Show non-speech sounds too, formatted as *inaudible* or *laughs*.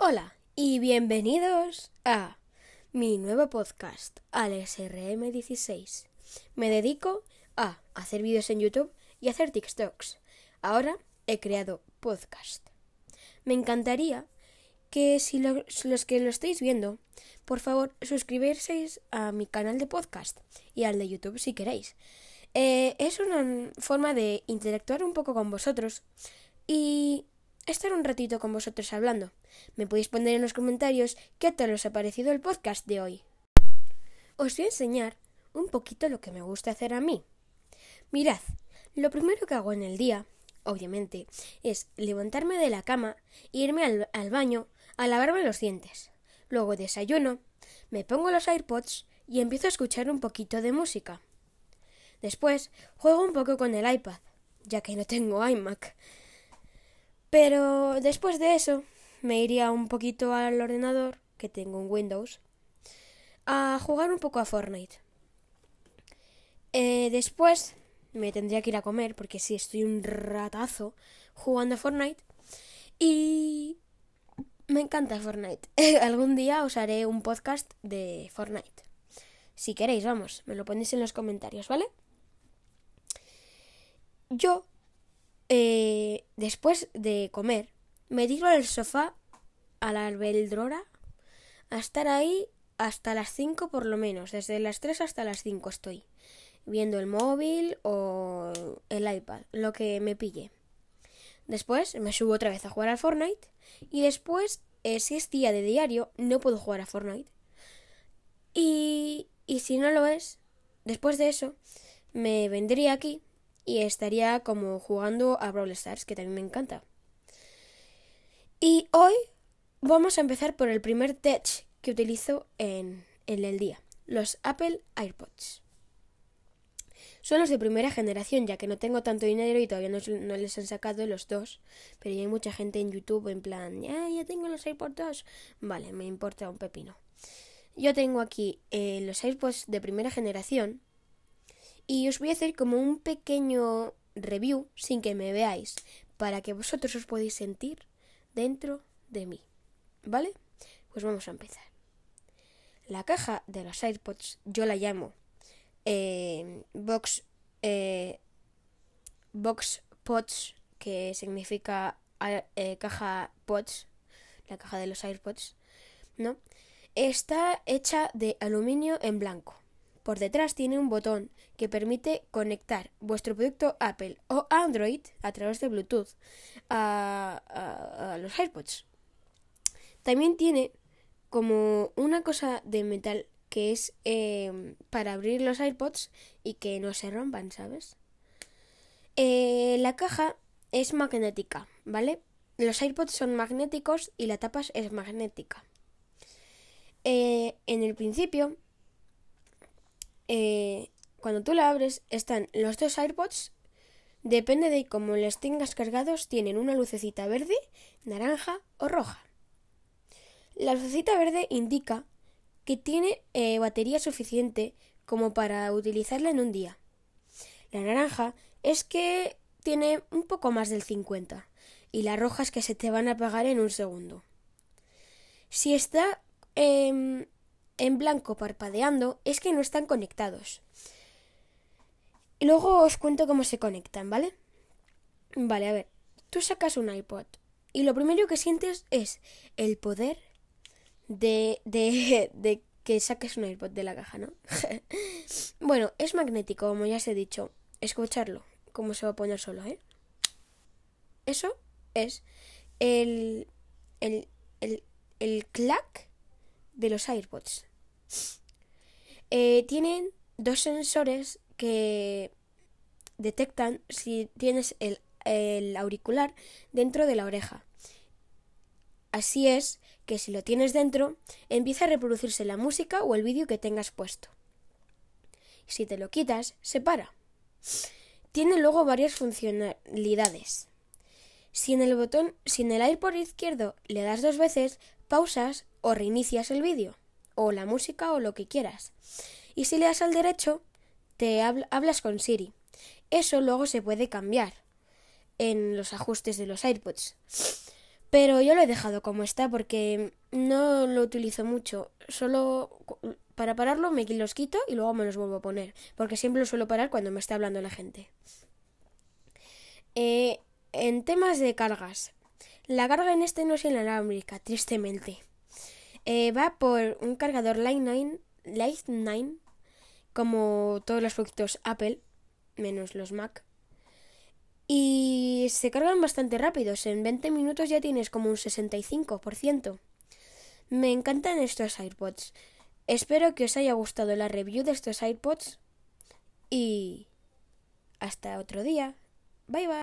Hola y bienvenidos a mi nuevo podcast, srm 16 Me dedico a hacer vídeos en YouTube y hacer TikToks. Ahora he creado podcast. Me encantaría que si los que lo estáis viendo, por favor, suscribirseis a mi canal de podcast y al de YouTube si queréis. Eh, es una forma de interactuar un poco con vosotros y estar un ratito con vosotros hablando. Me podéis poner en los comentarios qué tal os ha parecido el podcast de hoy. Os voy a enseñar un poquito lo que me gusta hacer a mí. Mirad, lo primero que hago en el día, obviamente, es levantarme de la cama irme al, al baño a lavarme los dientes. Luego desayuno, me pongo los AirPods y empiezo a escuchar un poquito de música. Después juego un poco con el iPad, ya que no tengo iMac. Pero después de eso me iría un poquito al ordenador, que tengo un Windows, a jugar un poco a Fortnite. Eh, después me tendría que ir a comer, porque sí, estoy un ratazo jugando a Fortnite. Y me encanta Fortnite. *laughs* Algún día os haré un podcast de Fortnite. Si queréis, vamos, me lo ponéis en los comentarios, ¿vale? Yo, eh, después de comer, me tiro al sofá a la albeldrora a estar ahí hasta las 5 por lo menos. Desde las 3 hasta las 5 estoy viendo el móvil o el iPad, lo que me pille. Después me subo otra vez a jugar al Fortnite y después, eh, si es día de diario, no puedo jugar a Fortnite. Y, y si no lo es, después de eso, me vendría aquí y estaría como jugando a Brawl Stars, que también me encanta. Y hoy vamos a empezar por el primer tech que utilizo en, el día, los Apple AirPods. Son los de primera generación, ya que no tengo tanto dinero y todavía no, les han sacado los dos. Pero ya hay mucha gente en YouTube en plan, ya, ya tengo los AirPods 2. Vale, me importa un pepino. Yo tengo aquí eh, los AirPods de primera generación, y os voy a hacer como un pequeño review sin que me veáis para que vosotros os podáis sentir dentro de mí. ¿Vale? Pues vamos a empezar. La caja de los AirPods yo la llamo eh, Box eh, Box Pods que significa eh, caja Pods, la caja de los AirPods, ¿no? Está hecha de aluminio en blanco. Por detrás tiene un botón que permite conectar vuestro producto Apple o Android a través de Bluetooth a, los AirPods. También tiene como una cosa de metal que es eh, para abrir los AirPods y que no se rompan, ¿sabes? Eh, la caja es magnética, ¿vale? Los AirPods son magnéticos y la tapa es magnética. Eh, en el principio eh, cuando tú la abres están los dos AirPods. Depende de cómo les tengas cargados, tienen una lucecita verde, naranja o roja. La lucecita verde indica que tiene eh, batería suficiente como para utilizarla en un día. La naranja es que tiene un poco más del 50 y la roja es que se te van a apagar en un segundo. Si está eh, en blanco parpadeando es que no están conectados. Y luego os cuento cómo se conectan, ¿vale? Vale, a ver, tú sacas un iPod y lo primero que sientes es el poder de, de, *laughs* de que saques un iPod de la caja, ¿no? *laughs* bueno, es magnético, como ya os he dicho. Escucharlo, cómo se va a poner solo, ¿eh? Eso es el, el, el, el clack de los AirPods. Eh, tienen dos sensores que detectan si tienes el, auricular dentro de la oreja. Así es que si lo tienes dentro, empieza a reproducirse la música o el vídeo que tengas puesto. Si te lo quitas, se para. Tiene luego varias funcionalidades. Si en el botón, si en el AirPod izquierdo le das dos veces, pausas o reinicias el vídeo o la música o lo que quieras. Y si le das al derecho, te hablas con Siri. Eso luego se puede cambiar en los ajustes de los AirPods. Pero yo lo he dejado como está porque no lo utilizo mucho. Solo para pararlo me los quito y luego me los vuelvo a poner. Porque siempre los suelo parar cuando me está hablando la gente. Eh, en temas de cargas. La carga en este no es inalámbrica, tristemente. Eh, va por un cargador Lightning, Lightning, como todos los productos Apple, menos los Mac. Y se cargan bastante rápidos. En 20 minutos ya tienes como un 65%. Me encantan estos AirPods. Espero que os haya gustado la review de estos AirPods. Y hasta otro día. Bye bye.